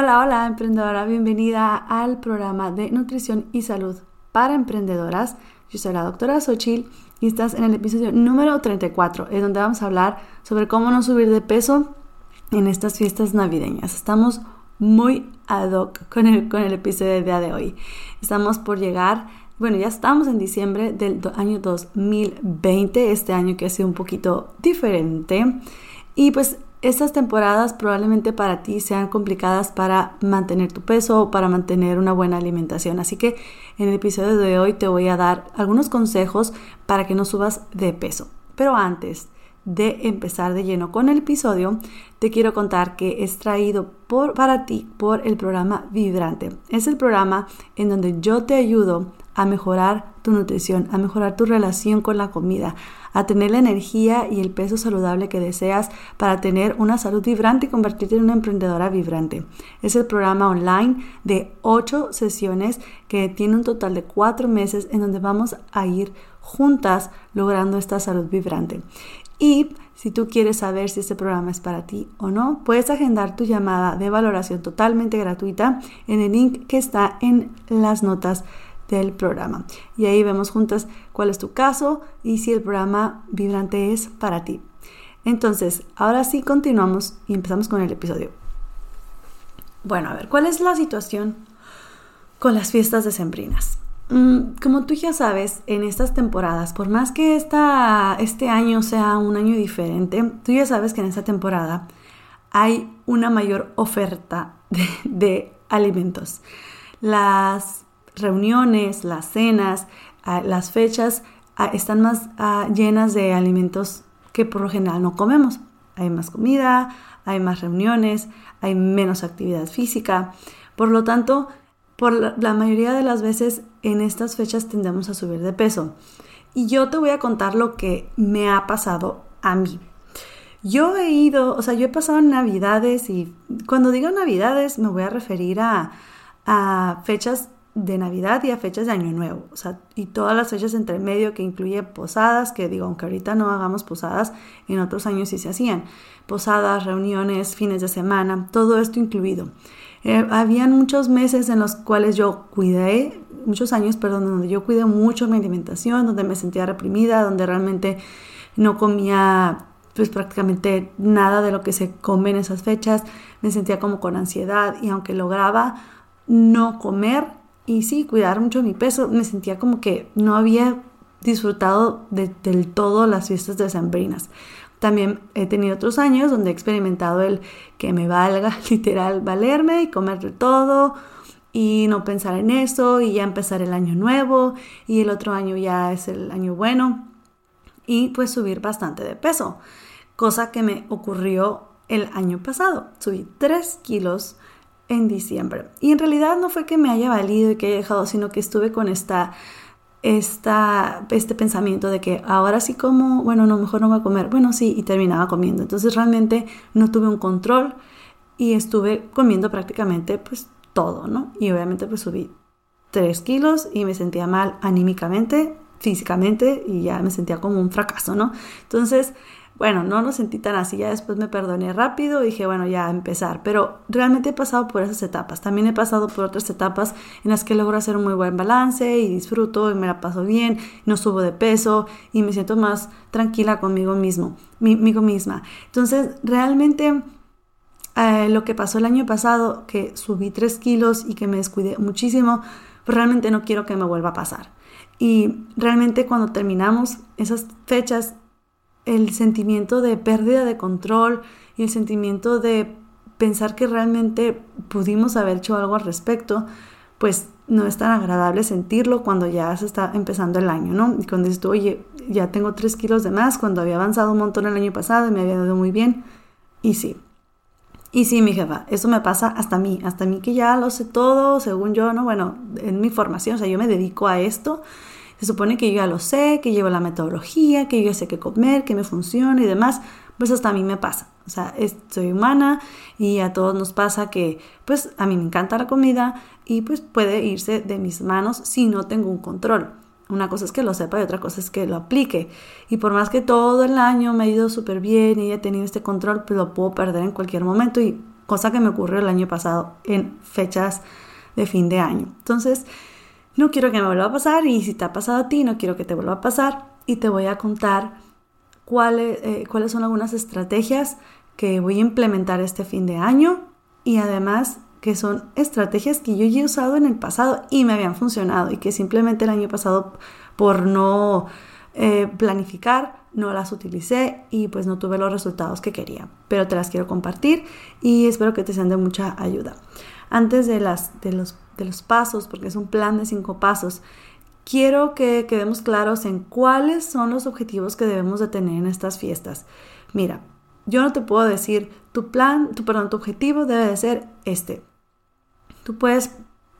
Hola, hola emprendedora, bienvenida al programa de nutrición y salud para emprendedoras. Yo soy la doctora Xochil y estás en el episodio número 34, en donde vamos a hablar sobre cómo no subir de peso en estas fiestas navideñas. Estamos muy ad hoc con el, con el episodio del día de hoy. Estamos por llegar, bueno, ya estamos en diciembre del año 2020, este año que ha sido un poquito diferente. Y pues estas temporadas probablemente para ti sean complicadas para mantener tu peso o para mantener una buena alimentación. Así que en el episodio de hoy te voy a dar algunos consejos para que no subas de peso. Pero antes de empezar de lleno con el episodio, te quiero contar que es traído por, para ti por el programa Vibrante. Es el programa en donde yo te ayudo a mejorar tu nutrición, a mejorar tu relación con la comida, a tener la energía y el peso saludable que deseas para tener una salud vibrante y convertirte en una emprendedora vibrante. Es el programa online de 8 sesiones que tiene un total de 4 meses en donde vamos a ir juntas logrando esta salud vibrante. Y si tú quieres saber si este programa es para ti o no, puedes agendar tu llamada de valoración totalmente gratuita en el link que está en las notas del programa. Y ahí vemos juntas cuál es tu caso y si el programa vibrante es para ti. Entonces, ahora sí continuamos y empezamos con el episodio. Bueno, a ver, ¿cuál es la situación con las fiestas decembrinas? Mm, como tú ya sabes, en estas temporadas, por más que esta, este año sea un año diferente, tú ya sabes que en esta temporada hay una mayor oferta de, de alimentos. Las reuniones, las cenas, las fechas están más llenas de alimentos que por lo general no comemos. Hay más comida, hay más reuniones, hay menos actividad física. Por lo tanto, por la mayoría de las veces en estas fechas tendemos a subir de peso. Y yo te voy a contar lo que me ha pasado a mí. Yo he ido, o sea, yo he pasado navidades y cuando digo navidades me voy a referir a, a fechas de Navidad y a fechas de Año Nuevo. O sea, y todas las fechas entre medio que incluye posadas, que digo, aunque ahorita no hagamos posadas, en otros años sí se hacían. Posadas, reuniones, fines de semana, todo esto incluido. Eh, habían muchos meses en los cuales yo cuidé, muchos años, perdón, donde yo cuidé mucho mi alimentación, donde me sentía reprimida, donde realmente no comía pues prácticamente nada de lo que se come en esas fechas, me sentía como con ansiedad y aunque lograba no comer, y sí, cuidar mucho mi peso. Me sentía como que no había disfrutado del todo las fiestas decembrinas. También he tenido otros años donde he experimentado el que me valga literal valerme y comer de todo y no pensar en eso y ya empezar el año nuevo y el otro año ya es el año bueno y pues subir bastante de peso, cosa que me ocurrió el año pasado. Subí 3 kilos en diciembre. Y en realidad no fue que me haya valido y que haya dejado, sino que estuve con esta, esta, este pensamiento de que ahora sí como, bueno, no, mejor no voy a comer. Bueno, sí, y terminaba comiendo. Entonces realmente no tuve un control y estuve comiendo prácticamente pues todo, ¿no? Y obviamente pues subí 3 kilos y me sentía mal anímicamente físicamente y ya me sentía como un fracaso, ¿no? Entonces, bueno, no lo sentí tan así, ya después me perdoné rápido y dije, bueno, ya a empezar, pero realmente he pasado por esas etapas, también he pasado por otras etapas en las que logro hacer un muy buen balance y disfruto y me la paso bien, no subo de peso y me siento más tranquila conmigo mismo, conmigo misma. Entonces, realmente... Eh, lo que pasó el año pasado, que subí 3 kilos y que me descuidé muchísimo, pues realmente no quiero que me vuelva a pasar. Y realmente cuando terminamos esas fechas, el sentimiento de pérdida de control y el sentimiento de pensar que realmente pudimos haber hecho algo al respecto, pues no es tan agradable sentirlo cuando ya se está empezando el año, ¿no? Y cuando dices oye, ya tengo tres kilos de más, cuando había avanzado un montón el año pasado y me había ido muy bien. Y sí, y sí, mi jefa, eso me pasa hasta mí, hasta mí que ya lo sé todo, según yo, ¿no? Bueno, en mi formación, o sea, yo me dedico a esto se supone que yo ya lo sé, que llevo la metodología, que yo ya sé qué comer, que me funciona y demás. Pues hasta a mí me pasa. O sea, soy humana y a todos nos pasa que, pues, a mí me encanta la comida y pues puede irse de mis manos si no tengo un control. Una cosa es que lo sepa y otra cosa es que lo aplique. Y por más que todo el año me ha ido súper bien y he tenido este control, pues lo puedo perder en cualquier momento. Y cosa que me ocurrió el año pasado en fechas de fin de año. Entonces, no quiero que me vuelva a pasar y si te ha pasado a ti, no quiero que te vuelva a pasar y te voy a contar cuáles, eh, cuáles son algunas estrategias que voy a implementar este fin de año y además que son estrategias que yo ya he usado en el pasado y me habían funcionado y que simplemente el año pasado por no eh, planificar no las utilicé y pues no tuve los resultados que quería, pero te las quiero compartir y espero que te sean de mucha ayuda. Antes de, las, de los de los pasos, porque es un plan de cinco pasos, quiero que quedemos claros en cuáles son los objetivos que debemos de tener en estas fiestas. Mira, yo no te puedo decir tu plan, tu perdón, tu objetivo debe de ser este. Tú puedes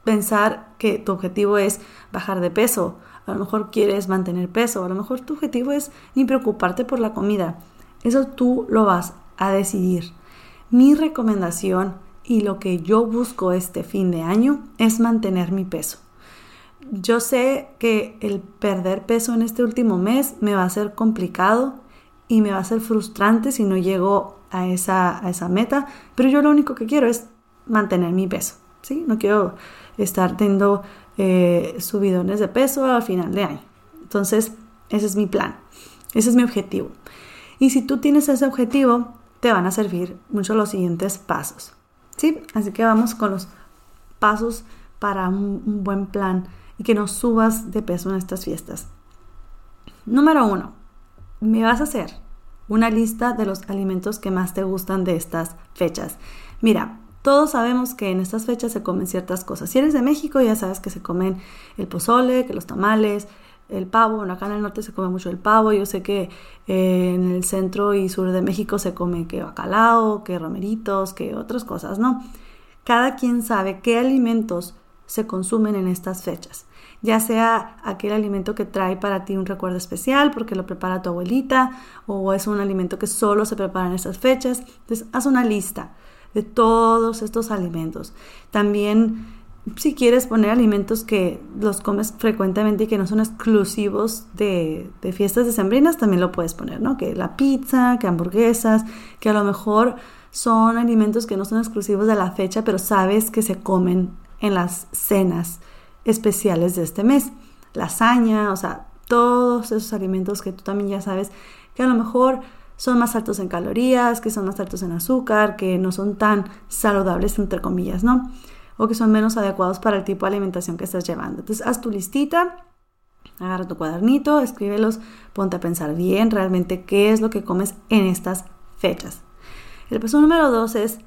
pensar que tu objetivo es bajar de peso, a lo mejor quieres mantener peso, a lo mejor tu objetivo es ni preocuparte por la comida. Eso tú lo vas a decidir. Mi recomendación y lo que yo busco este fin de año es mantener mi peso. Yo sé que el perder peso en este último mes me va a ser complicado y me va a ser frustrante si no llego a esa, a meta, pero yo lo único que quiero es mantener mi peso, ¿sí? No quiero estar teniendo eh, subidones de peso al final de año. Entonces, ese es mi plan, ese es mi objetivo. Y si tú tienes ese objetivo, te van a servir mucho los siguientes pasos. ¿Sí? Así que vamos con los pasos para un, buen plan y que no subas de peso en estas fiestas. Número uno, me vas a hacer una lista de los alimentos que más te gustan de estas fechas. Mira, todos sabemos que en estas fechas se comen ciertas cosas. Si eres de México, ya sabes que se comen el pozole, que los tamales, el pavo. acá en el norte se come mucho el pavo. Yo sé que eh, en el centro y sur de México se come que bacalao, que romeritos, que otras cosas, ¿no? Cada quien sabe qué alimentos se consumen en estas fechas. Ya sea aquel alimento que trae para ti un recuerdo especial porque lo prepara tu abuelita o es un alimento que solo se prepara en estas fechas. Entonces, haz una lista de todos estos alimentos. También si quieres poner alimentos que los comes frecuentemente y que no son exclusivos de, de fiestas decembrinas, también lo puedes poner, ¿no? Que la pizza, que hamburguesas, que a lo mejor son alimentos que no son exclusivos de la fecha, pero sabes que se comen en las cenas especiales de este mes. Lasaña, o sea, todos esos alimentos que tú también ya sabes que a lo mejor son más altos en calorías, que son más altos en azúcar, que no son tan saludables, entre comillas, ¿no? O que son menos adecuados para el tipo de alimentación que estás llevando. Entonces, haz tu listita, agarra tu cuadernito, escríbelos, ponte a pensar bien realmente qué es lo que comes en estas fechas. El paso número dos es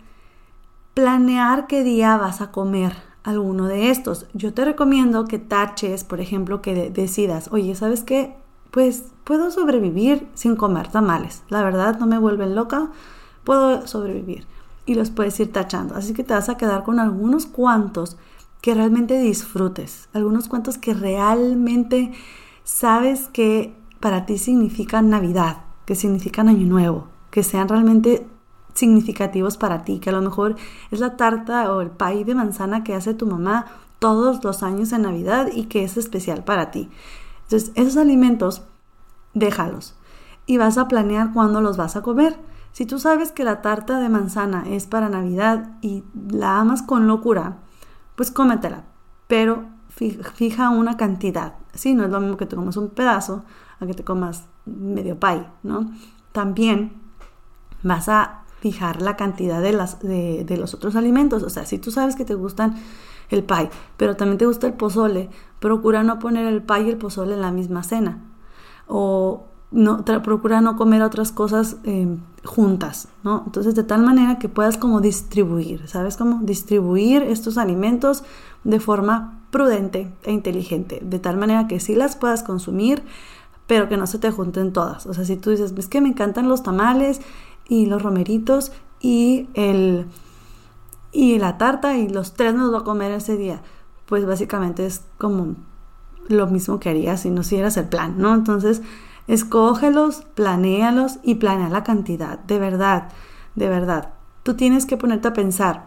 planear qué día vas a comer alguno de estos. Yo te recomiendo que taches, por ejemplo, que decidas, oye, ¿sabes qué? Pues puedo sobrevivir sin comer tamales. La verdad no me vuelven loca, puedo sobrevivir y los puedes ir tachando. Así que te vas a quedar con algunos cuantos que realmente disfrutes, algunos cuantos que realmente sabes que para ti significan Navidad, que significan Año Nuevo, que sean realmente significativos para ti, que a lo mejor es la tarta o el pay de manzana que hace tu mamá todos los años en Navidad y que es especial para ti. Entonces, esos alimentos, déjalos y vas a planear cuándo los vas a comer. Si tú sabes que la tarta de manzana es para Navidad y la amas con locura, pues cómetela, pero fija una cantidad. Sí, no es lo mismo que te comas un pedazo a que te comas medio pie, ¿no? También vas a fijar la cantidad de, los otros alimentos. O sea, si tú sabes que te gustan el pie, pero también te gusta el pozole, procura no poner el pie y el pozole en la misma cena. O no, procura no comer otras cosas eh, juntas, ¿no? Entonces, de tal manera que puedas como distribuir, ¿sabes cómo? Distribuir estos alimentos de forma prudente e inteligente, de tal manera que sí las puedas consumir, pero que no se te junten todas. O sea, si tú dices, es que me encantan los tamales y los romeritos y el y la tarta y los tres nos va a comer ese día, pues básicamente es como lo mismo que harías si no hicieras el plan, ¿no? Entonces, Escógelos, planéalos y planea la cantidad. De verdad, de verdad. Tú tienes que ponerte a pensar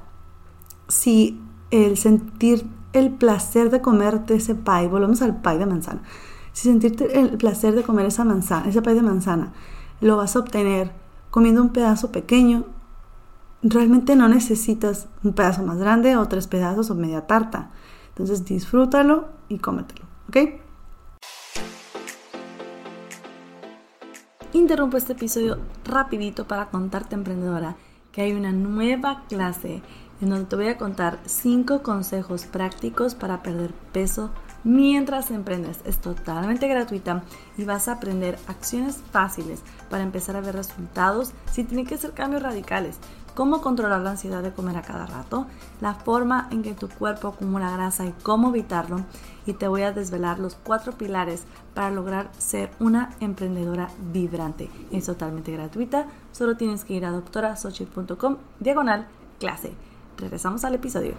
si el sentir el placer de comerte ese pie, volvemos al pie de manzana, si sentirte el placer de comer esa manzana, ese pie de manzana, lo vas a obtener comiendo un pedazo pequeño, realmente no necesitas un pedazo más grande o tres pedazos o media tarta. Entonces disfrútalo y cómetelo, ¿ok? Interrumpo este episodio rapidito para contarte, emprendedora, que hay una nueva clase en donde te voy a contar 5 consejos prácticos para perder peso mientras emprendes. Es totalmente gratuita y vas a aprender acciones fáciles para empezar a ver resultados sin tener que hacer cambios radicales cómo controlar la ansiedad de comer a cada rato, la forma en que tu cuerpo acumula grasa y cómo evitarlo. Y te voy a desvelar los cuatro pilares para lograr ser una emprendedora vibrante. Es totalmente gratuita, solo tienes que ir a doctorasochit.com diagonal clase. Regresamos al episodio.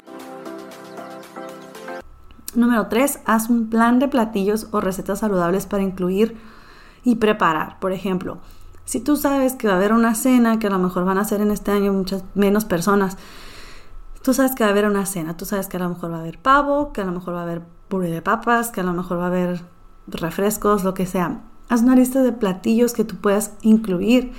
Número 3. Haz un plan de platillos o recetas saludables para incluir y preparar. Por ejemplo, si tú sabes que va a haber una cena, que a lo mejor van a ser en este año muchas menos personas, tú sabes que va a haber una cena, tú sabes que a lo mejor va a haber pavo, que a lo mejor va a haber puré de papas, que a lo mejor va a haber refrescos, lo que sea. Haz una lista de platillos que tú puedas incluir,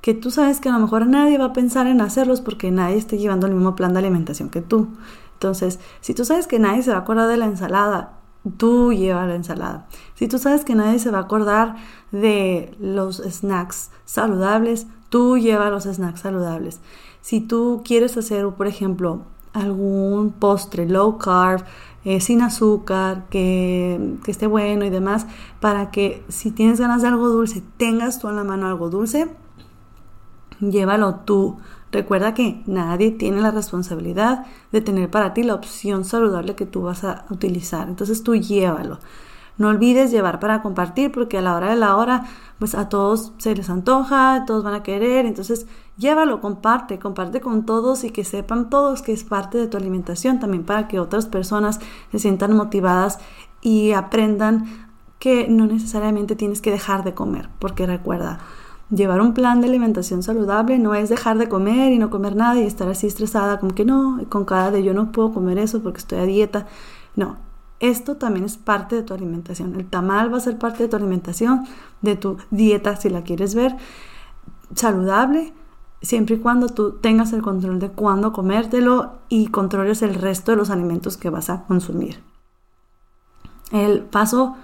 que tú sabes que a lo mejor nadie va a pensar en hacerlos porque nadie está llevando el mismo plan de alimentación que tú. Entonces, si tú sabes que nadie se va a acordar de la ensalada tú lleva la ensalada. Si tú sabes que nadie se va a acordar de los snacks saludables, tú lleva los snacks saludables. Si tú quieres hacer, por ejemplo, algún postre low carb, eh, sin azúcar, que, que, esté bueno y demás, para que si tienes ganas de algo dulce, tengas tú en la mano algo dulce, llévalo tú. Recuerda que nadie tiene la responsabilidad de tener para ti la opción saludable que tú vas a utilizar. Entonces tú llévalo. No olvides llevar para compartir porque a la hora de la hora pues a todos se les antoja, todos van a querer, entonces llévalo, comparte, comparte con todos y que sepan todos que es parte de tu alimentación también para que otras personas se sientan motivadas y aprendan que no necesariamente tienes que dejar de comer, porque recuerda, Llevar un plan de alimentación saludable no es dejar de comer y no comer nada y estar así estresada como que no, con cara de yo no puedo comer eso porque estoy a dieta. No, esto también es parte de tu alimentación. El tamal va a ser parte de tu alimentación, de tu dieta si la quieres ver saludable, siempre y cuando tú tengas el control de cuándo comértelo y controles el resto de los alimentos que vas a consumir. El paso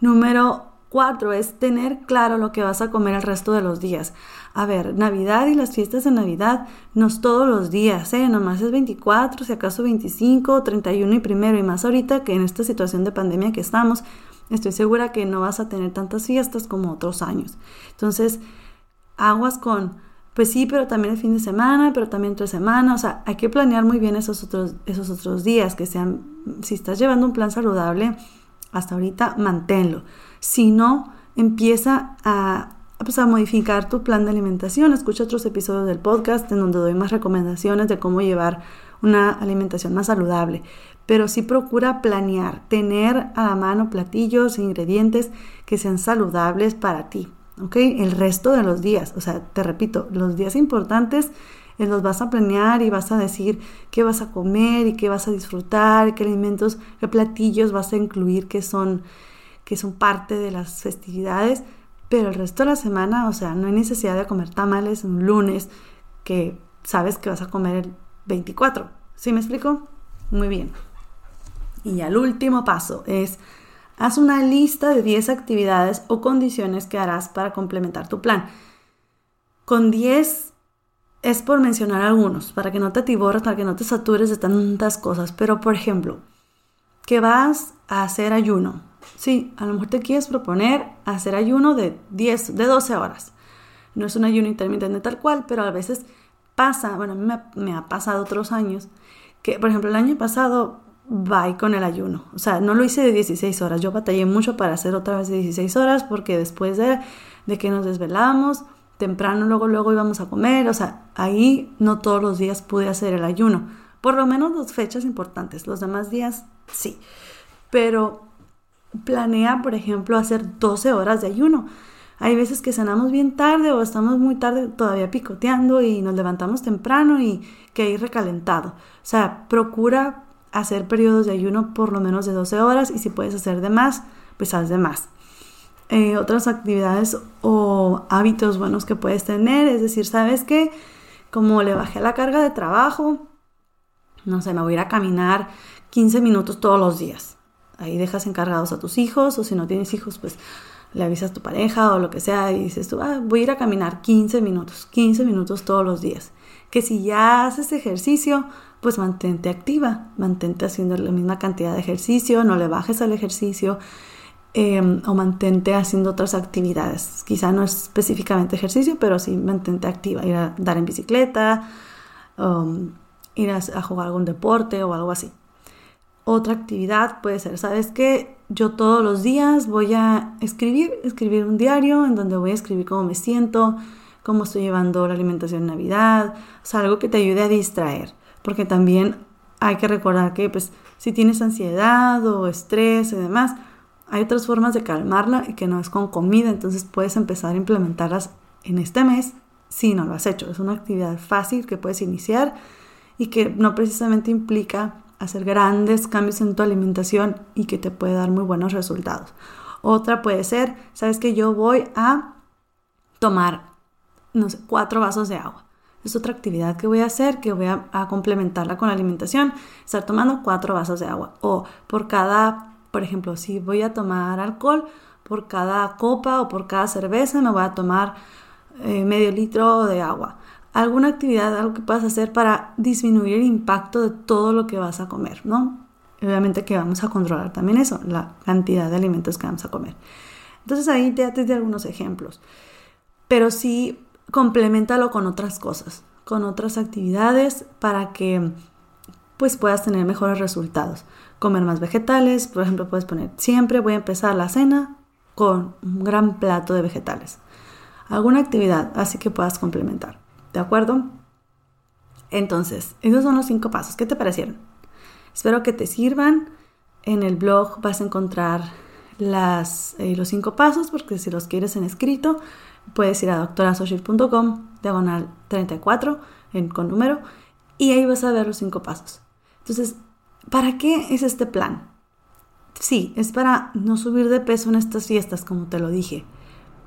número Cuatro es tener claro lo que vas a comer el resto de los días. A ver, Navidad y las fiestas de Navidad no todos los días, ¿eh? Nomás es 24, si acaso 25, 31 y primero. Y más ahorita que en esta situación de pandemia que estamos, estoy segura que no vas a tener tantas fiestas como otros años. Entonces, aguas con, pues sí, pero también el fin de semana, pero también tres semana. O sea, hay que planear muy bien esos otros, esos otros días, que sean, si estás llevando un plan saludable, hasta ahorita manténlo. Si no, empieza a, pues, a modificar tu plan de alimentación. Escucha otros episodios del podcast en donde doy más recomendaciones de cómo llevar una alimentación más saludable. Pero sí procura planear, tener a la mano platillos e ingredientes que sean saludables para ti. ¿Ok? El resto de los días, o sea, te repito, los días importantes los vas a planear y vas a decir qué vas a comer y qué vas a disfrutar, qué alimentos, qué platillos vas a incluir que son que son parte de las festividades, pero el resto de la semana, o sea, no hay necesidad de comer tamales un lunes que sabes que vas a comer el 24. ¿Sí me explico? Muy bien. Y el último paso es, haz una lista de 10 actividades o condiciones que harás para complementar tu plan. Con 10 es por mencionar algunos, para que no te atiborres, para que no te satures de tantas cosas. Pero, por ejemplo, que vas a hacer ayuno. Sí, a lo mejor te quieres proponer hacer ayuno de 10, de 12 horas. No es un ayuno intermitente tal cual, pero a veces pasa, bueno, a mí me, ha pasado otros años, que por ejemplo el año pasado va con el ayuno. O sea, no lo hice de 16 horas. Yo batallé mucho para hacer otra vez de 16 horas porque después de, de que nos desvelamos, temprano luego luego íbamos a comer. O sea, ahí no todos los días pude hacer el ayuno. Por lo menos las fechas importantes. Los demás días sí. Pero planea, por ejemplo, hacer 12 horas de ayuno. Hay veces que cenamos bien tarde o estamos muy tarde todavía picoteando y nos levantamos temprano y que hay recalentado. O sea, procura hacer periodos de ayuno por lo menos de 12 horas y si puedes hacer de más, pues haz de más. Eh, otras actividades o hábitos buenos que puedes tener, es decir, ¿sabes qué? Como le bajé la carga de trabajo, no sé, me voy a ir a caminar 15 minutos todos los días. Ahí dejas encargados a tus hijos o si no tienes hijos, pues le avisas a tu pareja o lo que sea y dices tú, ah, voy a ir a caminar 15 minutos, 15 minutos todos los días. Que si ya haces ejercicio, pues mantente activa, mantente haciendo la misma cantidad de ejercicio, no le bajes al ejercicio em, o mantente haciendo otras actividades. Quizá no es específicamente ejercicio, pero sí mantente activa, ir a dar en bicicleta, um, ir a, a jugar algún deporte o algo así. Otra actividad puede ser, ¿sabes qué? Yo todos los días voy a escribir, escribir un diario en donde voy a escribir cómo me siento, cómo estoy llevando la alimentación en Navidad, o sea, algo que te ayude a distraer, porque también hay que recordar que pues si tienes ansiedad o estrés y demás, hay otras formas de calmarla y que no es con comida, entonces puedes empezar a implementarlas en este mes si no lo has hecho. Es una actividad fácil que puedes iniciar y que no precisamente implica hacer grandes cambios en tu alimentación y que te puede dar muy buenos resultados. Otra puede ser, sabes que yo voy a tomar, no sé, cuatro vasos de agua. Es otra actividad que voy a hacer, que voy a, complementarla con la alimentación, estar tomando cuatro vasos de agua. O por cada, por ejemplo, si voy a tomar alcohol, por cada copa o por cada cerveza me voy a tomar eh, medio litro de agua alguna actividad, algo que puedas hacer para disminuir el impacto de todo lo que vas a comer, ¿no? Obviamente que vamos a controlar también eso, la cantidad de alimentos que vamos a comer. Entonces ahí te de algunos ejemplos, pero sí complementalo con otras cosas, con otras actividades para que pues puedas tener mejores resultados. Comer más vegetales, por ejemplo, puedes poner siempre voy a empezar la cena con un gran plato de vegetales. Alguna actividad así que puedas complementar. ¿De acuerdo? Entonces, esos son los cinco pasos. ¿Qué te parecieron? Espero que te sirvan. En el blog vas a encontrar eh, los cinco pasos, porque si los quieres en escrito, puedes ir a doctorasocial.com, diagonal 34, en, con número, y ahí vas a ver los cinco pasos. Entonces, ¿para qué es este plan? Sí, es para no subir de peso en estas fiestas, como te lo dije,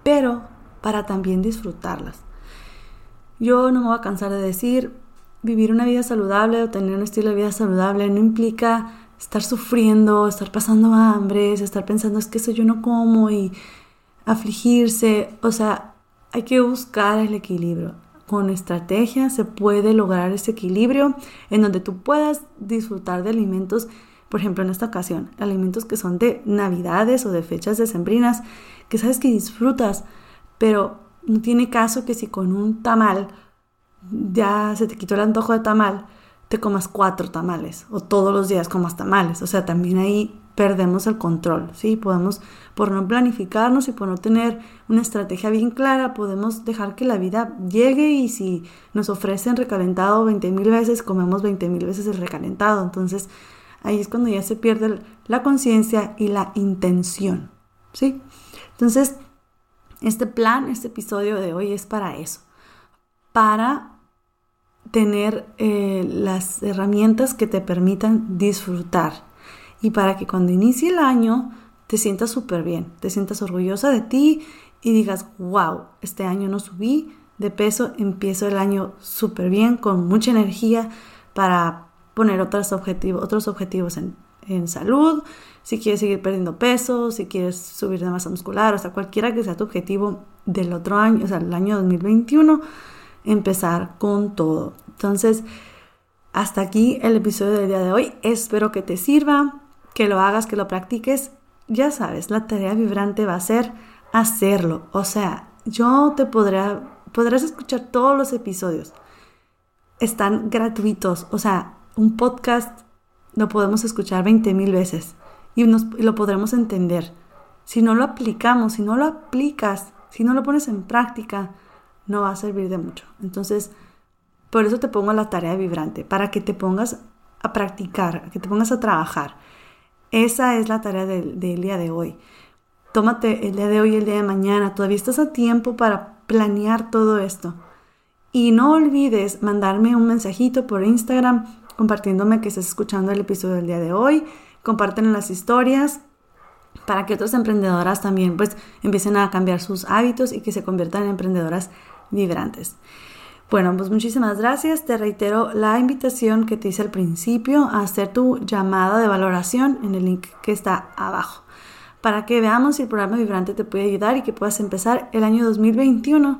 pero para también disfrutarlas. Yo no me voy a cansar de decir, vivir una vida saludable o tener un estilo de vida saludable no implica estar sufriendo, estar pasando hambre, estar pensando es que eso yo no como y afligirse. O sea, hay que buscar el equilibrio. Con estrategia se puede lograr ese equilibrio en donde tú puedas disfrutar de alimentos, por ejemplo en esta ocasión, alimentos que son de navidades o de fechas decembrinas, que sabes que disfrutas, pero no tiene caso que si con un tamal ya se te quitó el antojo de tamal, te comas cuatro tamales o todos los días comas tamales. O sea, también ahí perdemos el control, ¿sí? Podemos, por no planificarnos y por no tener una estrategia bien clara, podemos dejar que la vida llegue y si nos ofrecen recalentado 20 mil veces, comemos 20 mil veces el recalentado. Entonces, ahí es cuando ya se pierde la conciencia y la intención, ¿sí? Entonces, este plan, este episodio de hoy es para eso, para tener eh, las herramientas que te permitan disfrutar y para que cuando inicie el año te sientas súper bien, te sientas orgullosa de ti y digas, wow, este año no subí de peso, empiezo el año súper bien, con mucha energía para poner otros objetivos, otros objetivos en, en salud, si quieres seguir perdiendo peso, si quieres subir de masa muscular, o sea, cualquiera que sea tu objetivo del otro año, o sea, el año 2021, empezar con todo. Entonces, hasta aquí el episodio del día de hoy. Espero que te sirva, que lo hagas, que lo practiques. Ya sabes, la tarea vibrante va a ser hacerlo. O sea, yo te podré, podrás escuchar todos los episodios. Están gratuitos. O sea, un podcast lo podemos escuchar 20 mil veces y, y lo podremos entender. Si no lo aplicamos, si no lo aplicas, si no lo pones en práctica, no va a servir de mucho. Entonces, por eso te pongo la tarea vibrante, para que te pongas a practicar, que te pongas a trabajar. Esa es la tarea del, día de hoy. Tómate el día de hoy y el día de mañana. Todavía estás a tiempo para planear todo esto. Y no olvides mandarme un mensajito por Instagram compartiéndome que estás escuchando el episodio del día de hoy. Comparten las historias para que otras emprendedoras también pues empiecen a cambiar sus hábitos y que se conviertan en emprendedoras vibrantes. Bueno, pues muchísimas gracias. Te reitero la invitación que te hice al principio a hacer tu llamada de valoración en el link que está abajo para que veamos si el programa Vibrante te puede ayudar y que puedas empezar el año 2021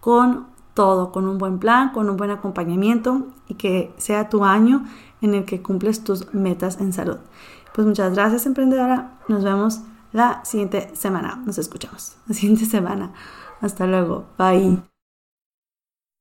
con todo, con un buen plan, con un buen acompañamiento y que sea tu año en el que cumples tus metas en salud. Pues muchas gracias emprendedora. Nos vemos la siguiente semana. Nos escuchamos la siguiente semana. Hasta luego. Bye.